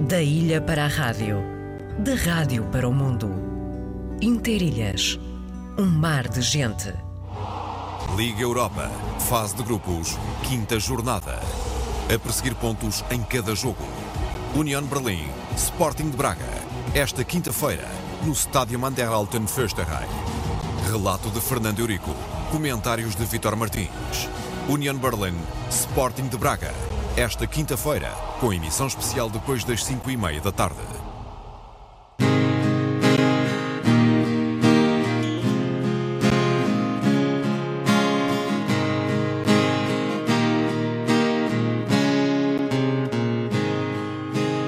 Da ilha para a rádio, da rádio para o mundo. Interilhas, um mar de gente. Liga Europa, fase de grupos, quinta jornada. A perseguir pontos em cada jogo. União Berlim, Sporting de Braga. Esta quinta-feira, no estádio Manderalten Fösterreich. Relato de Fernando Eurico. Comentários de Vitor Martins. União Berlim, Sporting de Braga. Esta quinta-feira, com emissão especial depois das 5 e meia da tarde.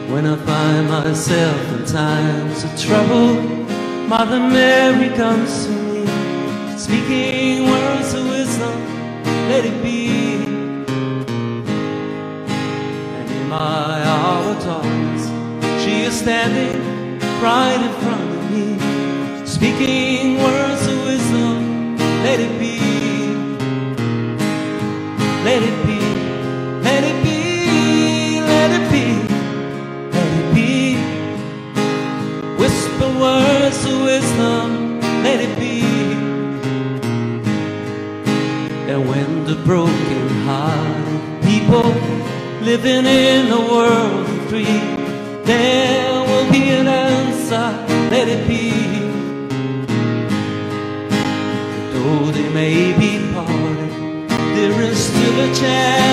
When I find myself in times of trouble, Mother Mary comes to me, speaking words of wisdom, let it be. My of she is standing right in front of me, speaking words of wisdom, let it be. Let it be, let it be, let it be. Let it be. Whisper words of wisdom, let it be. And when the broken living in a world of free, there will be an answer, let it be. Though they may be parted, there is still a chance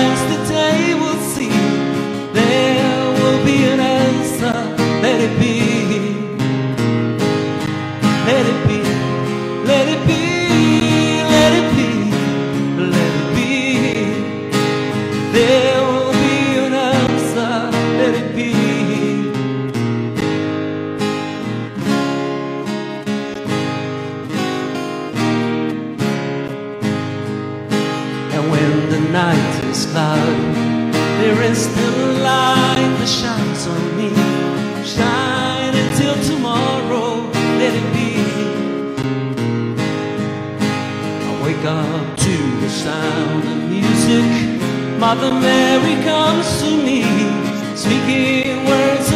Mother Mary comes to me, speaking words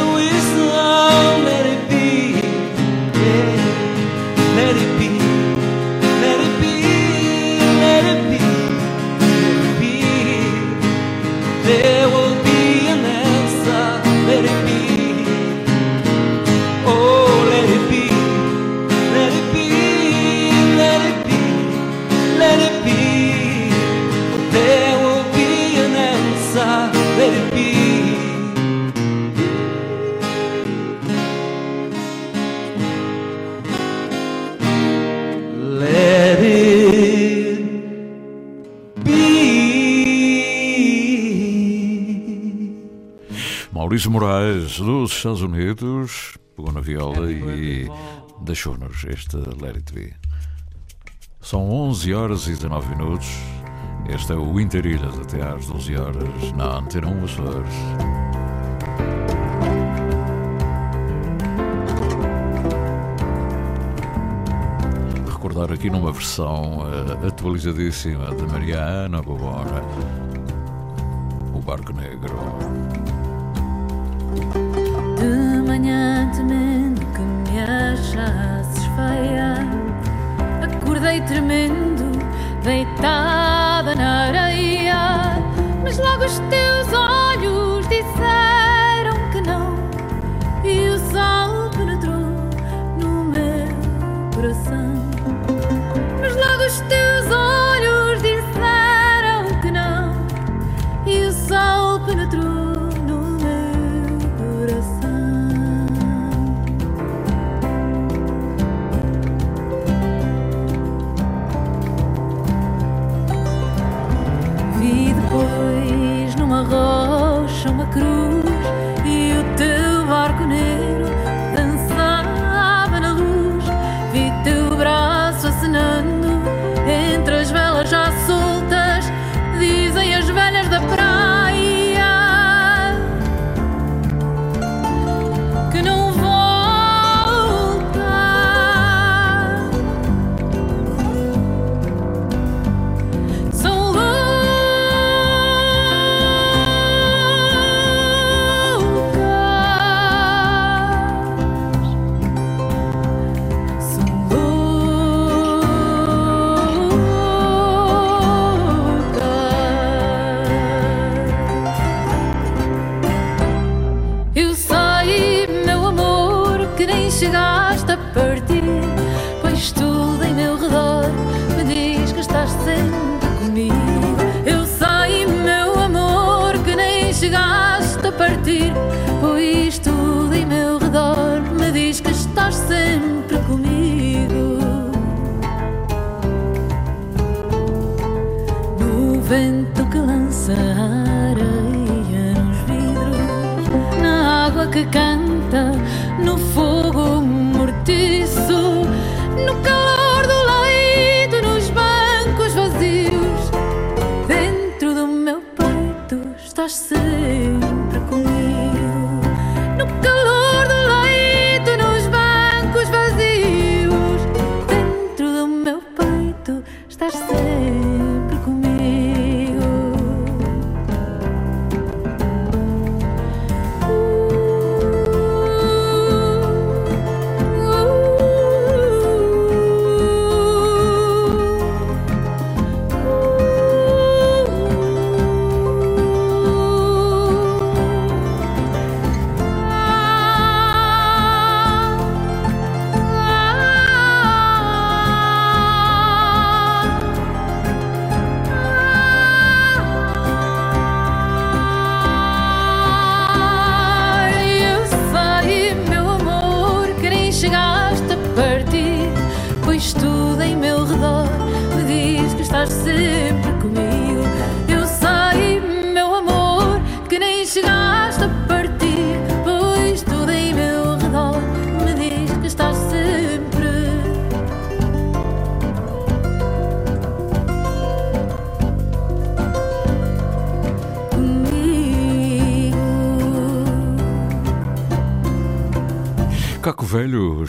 Maurício Moraes, dos Estados Unidos, pegou na viola e deixou-nos este Let It Be. São 11 horas e 19 minutos. Este é o Interilhas até às 12 horas na Antena 1 Açores. Recordar aqui numa versão eh, atualizadíssima de Mariana Bobona, O Barco Negro. Manhã temendo que me achasses feia. Acordei tremendo, deitada pois tudo em meu redor me diz que estás sempre comigo. No vento que lança a areia nos vidros, na água que canta, no fogo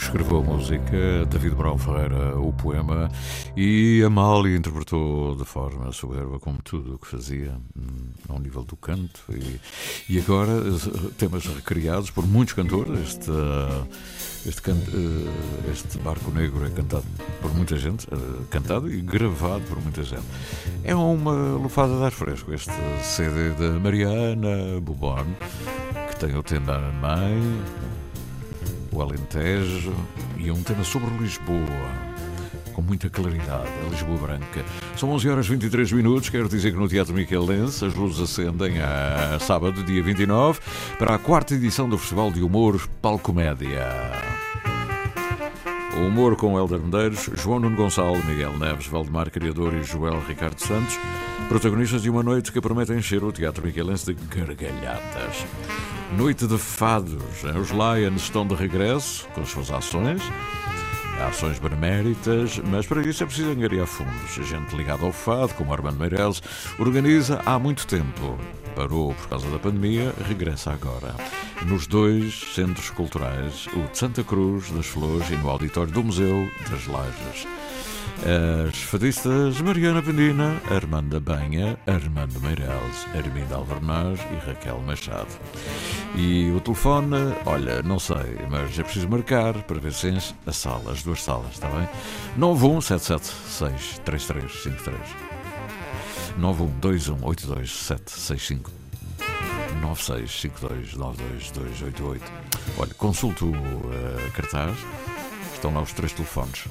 escreveu a música, David Brown Ferreira o poema e Amália interpretou de forma soberba, como tudo o que fazia, hum, ao nível do canto. E, e agora temas recriados por muitos cantores. Este, este, can- eh, este Barco Negro é cantado por muita gente, eh, cantado e gravado por muita gente. É uma lufada de ar fresco este CD da Mariana Bubon, que tem o tema Mãe, Alentejo e um tema sobre Lisboa. Com muita claridade, a Lisboa Branca. São 11 horas e 23 minutos. Quero dizer que no Teatro Michelense as luzes acendem a sábado, dia 29, para a quarta edição do Festival de Humor Palcomédia. O humor com Helder Medeiros, João Nuno Gonçalo, Miguel Neves, Valdemar Criador e Joel Ricardo Santos, protagonistas de uma noite que promete encher o Teatro Michelense de gargalhadas. Noite de fados. Os Lions estão de regresso com as suas ações. Ações beneméritas, mas para isso é preciso angariar fundos. A gente ligada ao fado, como Armando Meireles, organiza há muito tempo. Parou por causa da pandemia, regressa agora. Nos dois centros culturais, o de Santa Cruz das Flores e no auditório do Museu das Lajes. As fadistas Mariana Pendina, Armanda Banha, Armando Meireles, Arminda Alvernaz e Raquel Machado. E o telefone, olha, não sei, mas é preciso marcar para ver se enche a sala, as duas salas, está bem? 917763353. 912182765 965292288 Olha, consulto o cartaz, estão lá os três telefones.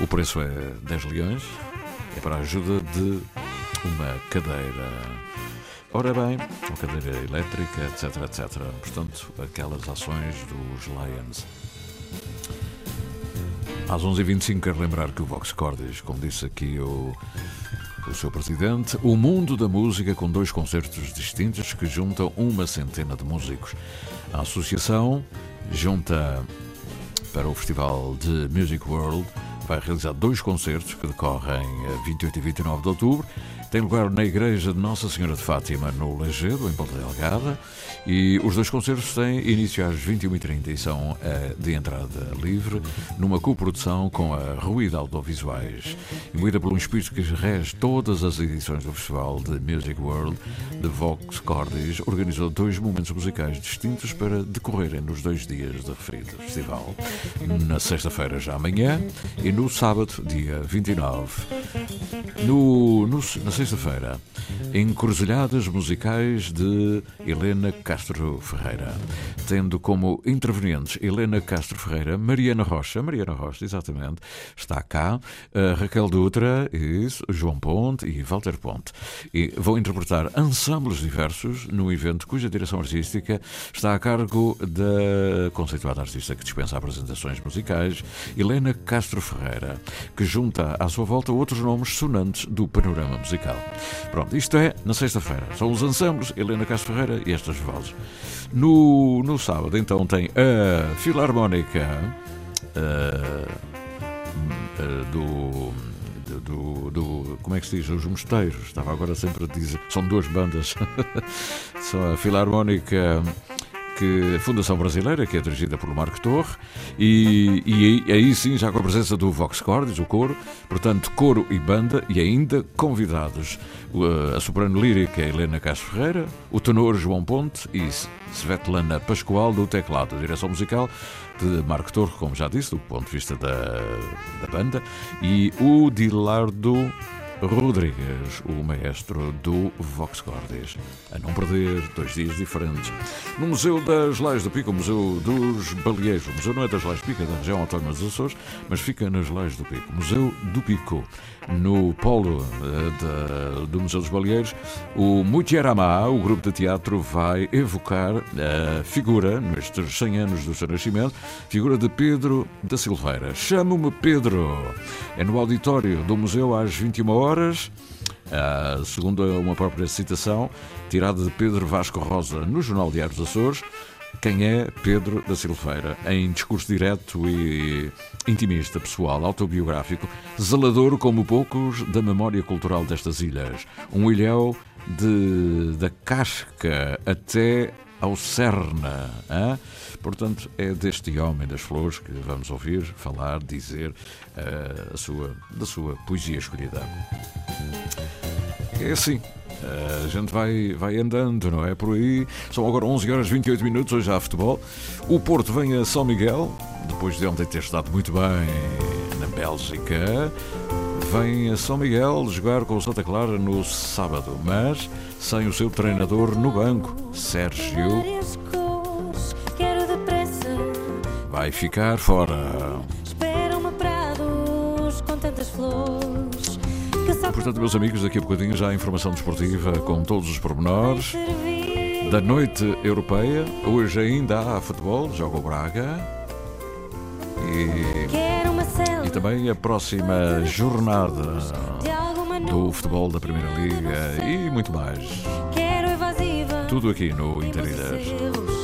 O preço é 10 leões, é para a ajuda de uma cadeira. Ora bem, uma cadeira elétrica, etc, etc. Portanto, aquelas ações dos Lions. Às 11h25, quero lembrar que o Vox Cordis, como disse aqui o, o seu presidente, o mundo da música com dois concertos distintos que juntam uma centena de músicos. A associação junta para o Festival de Music World vai realizar dois concertos que decorrem a 28 e 29 de outubro. Tem lugar na Igreja de Nossa Senhora de Fátima, no Lagedo, em Ponta Delgada. E os dois concertos têm início às 21h30 e são eh, de entrada livre, numa coprodução com a Ruído Audiovisuais. Imbuída por um espírito que rege todas as edições do Festival de Music World, The Vox Cordis organizou dois momentos musicais distintos para decorrerem nos dois dias de referido festival. Na sexta-feira, já amanhã, e no sábado, dia 29. No, no, na sexta-feira, Encruzilhadas Musicais de Helena Castro Ferreira, tendo como intervenientes Helena Castro Ferreira, Mariana Rocha, Mariana Rocha, exatamente, está cá, Raquel Dutra, isso, João Ponte e Walter Ponte. E vão interpretar ensembles diversos num evento cuja direção artística está a cargo da conceituada artista que dispensa apresentações musicais, Helena Castro Ferreira, que junta à sua volta outros nomes sonantes do panorama musical. Pronto, isto é na sexta-feira. São os ensembles, Helena Castro Ferreira e estas vozes. No, no sábado, então, tem a Filarmónica uh, uh, do, do, do, Como é que se diz? Os Mosteiros. Estava agora sempre a dizer. São duas bandas. São a Filarmónica que a Fundação Brasileira, que é dirigida por Marco Torre, e, e aí sim, já com a presença do Vox Cordis, o coro, portanto, coro e banda, e ainda convidados a soprano lírica Helena Castro Ferreira, o tenor João Ponte e Svetlana Pascoal do teclado. Direção musical de Marco Torre, como já disse, do ponto de vista da, da banda, e o Dilardo Rodrigues, o maestro do Vox Cordis. A não perder, dois dias diferentes. No Museu das Lais do Pico, o Museu dos Baleeiros. O museu não é das Lais do Pico, é da região autónoma dos Açores, mas fica nas Lais do Pico. Museu do Pico. No polo uh, do Museu dos Baleeiros, o Mutiaramá, o grupo de teatro, vai evocar a figura, nestes 100 anos do seu nascimento, figura de Pedro da Silveira. Chamo-me Pedro. É no auditório do museu às 21 horas segundo uma própria citação tirada de Pedro Vasco Rosa no Jornal Diário dos Açores. Quem é Pedro da Silveira? Em discurso direto e intimista, pessoal, autobiográfico, zelador como poucos da memória cultural destas ilhas. Um ilhéu de, da casca até ao Cerna. Hein? Portanto, é deste homem das flores que vamos ouvir falar, dizer uh, a sua, da sua poesia escolhida. É assim. A gente vai, vai andando, não é? Por aí. São agora 11 horas e 28 minutos. Hoje há futebol. O Porto vem a São Miguel, depois de ontem ter estado muito bem na Bélgica. Vem a São Miguel jogar com o Santa Clara no sábado, mas sem o seu treinador no banco, Sérgio vai ficar fora. Portanto, meus amigos, daqui a bocadinho já a informação desportiva com todos os pormenores da noite europeia. Hoje ainda há futebol, joga o Braga. E, e também a próxima jornada do futebol da Primeira Liga e muito mais. Tudo aqui no Interilhas.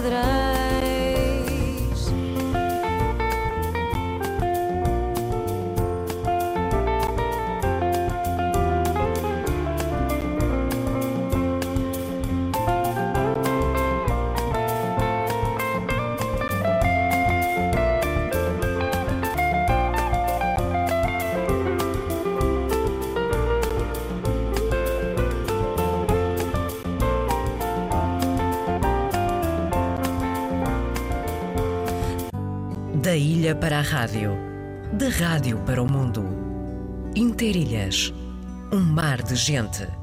catedral. Para a rádio, de rádio para o mundo. Interilhas, um mar de gente.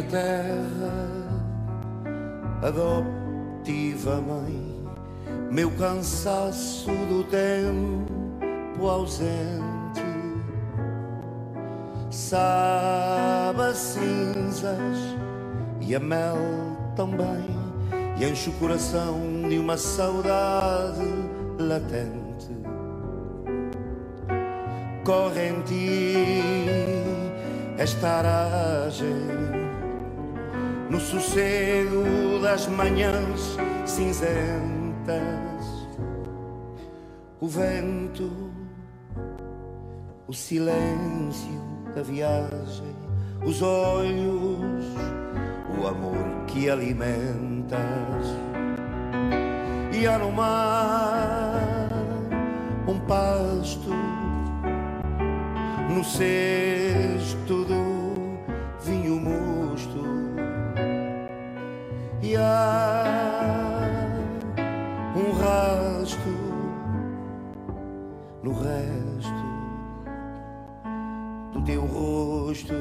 minha terra, adoptiva mãe, meu cansaço do tempo ausente, sabe cinzas e a mel também, e enche o coração de uma saudade latente. Corre em ti esta aragem no sossego das manhãs cinzentas o vento, o silêncio da viagem, os olhos, o amor que alimentas. E há no mar um pasto, no cesto do Há um rasto no resto do teu rosto.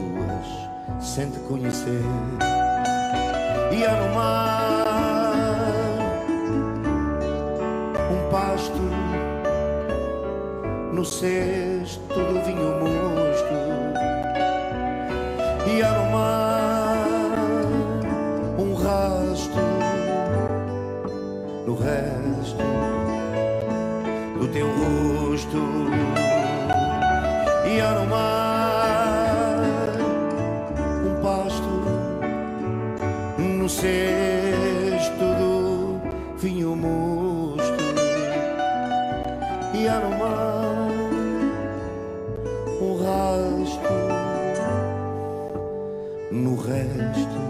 Às luas, sem te conhecer. E há no mar um pasto no cesto do vinho mosto e há no mar cesto do vinho mosto e há no mar um rasto no resto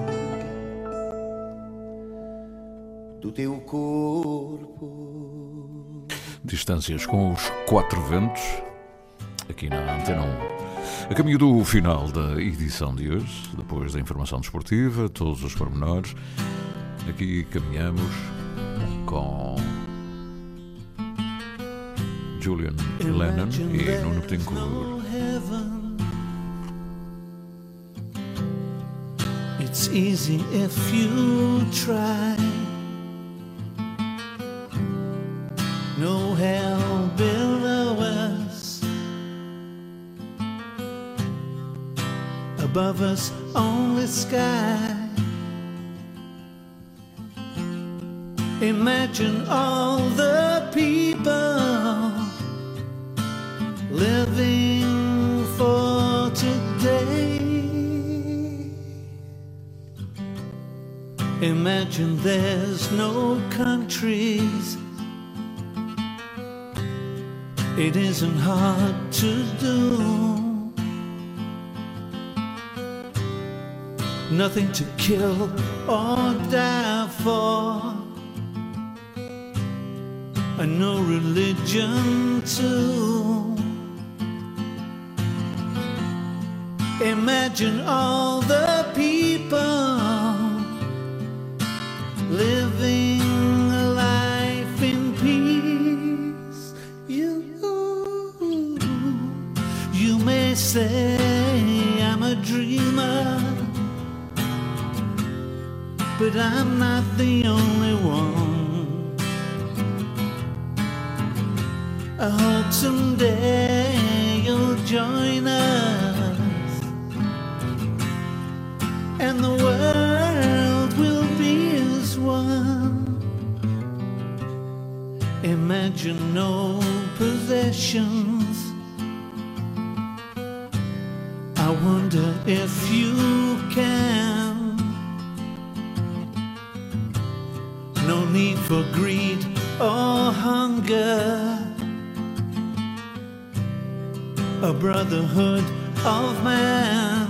do teu corpo. Distâncias com os quatro ventos, aqui na Antena 1. A caminho do final da edição de hoje, depois da informação desportiva, todos os pormenores, aqui caminhamos com Julian Lennon e Nuno Betancourt. It's easy if you try. Sky. Imagine all the people living for today. Imagine there's no countries. It isn't hard to do. Nothing to kill or die for. And no religion too. Imagine all the people living greed or hunger. A brotherhood of man.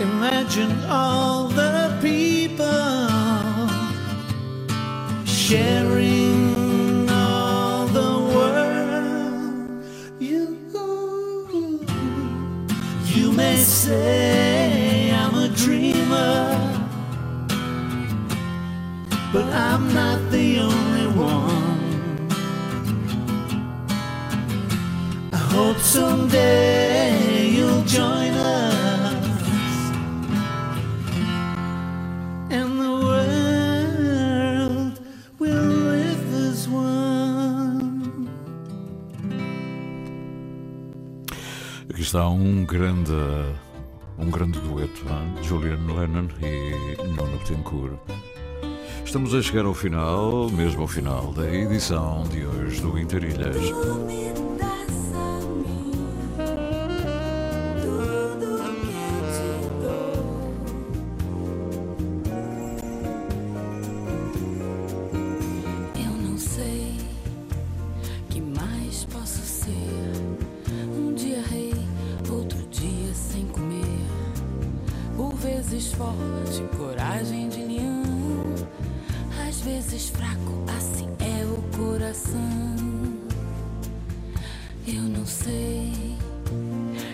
Imagine all the people sharing all the world. You, you may say I'm a dreamer, but I'm not the only one. I hope someday you'll join us and the world will live as one. Aqui está um grande, um grande dueto, hein? Julian Lennon e Nuno Betancourt. Estamos a chegar ao final, mesmo ao final da edição de hoje do Interilhas. Coração. Eu não sei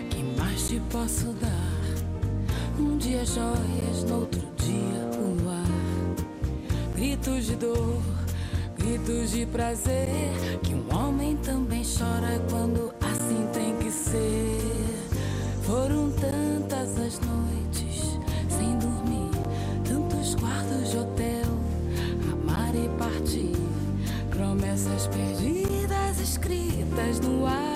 que mais te posso dar. Um dia joias, no outro dia o luar. Gritos de dor, gritos de prazer. Que um homem também chora quando assim tem que ser. Foram perdidas escritas no ar.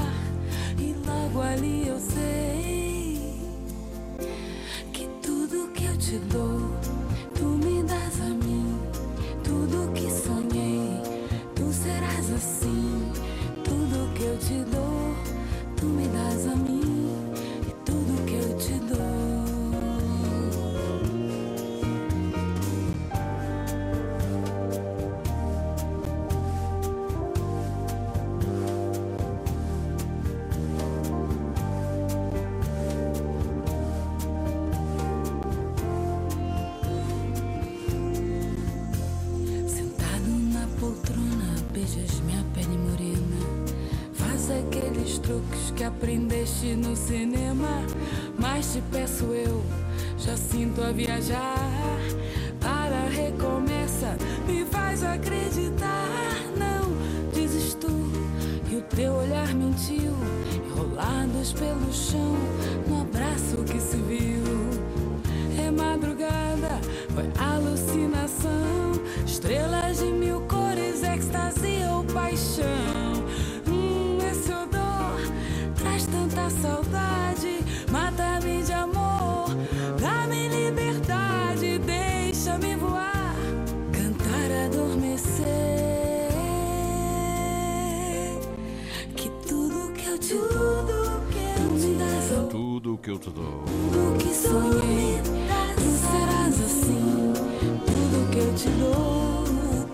Aprendeste no cinema. Mas te peço eu, já sinto a viajar. Que eu te dou. tudo que sonhei, serás assim. Tudo que eu te dou,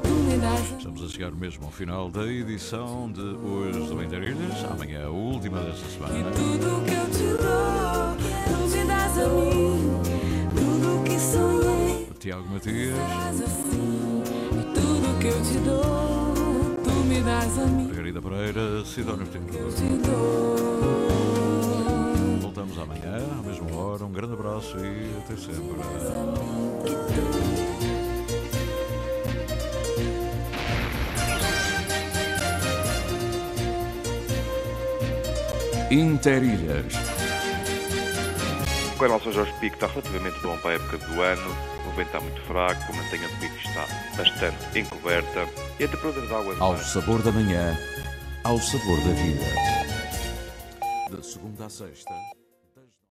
tu me das. Estamos a chegar mesmo ao final da edição de hoje do Interilhas. Amanhã, a última desta E semana. tudo que eu te dou, tu me das a mim. Tudo que sonhei, Tiago Matias, serás assim. E tudo que eu te dou, tu me das a mim. Margarida Pereira, Sidónio dou. Voltamos amanhã, à mesma hora. Um grande abraço e até sempre. Interilhas. O canal São Jorge Pico está relativamente bom para a época do ano. O vento está muito fraco, a mantenha de pico está bastante encoberta e a temperatura da água do Ao sabor da manhã, ao sabor da vida. Da segunda à sexta,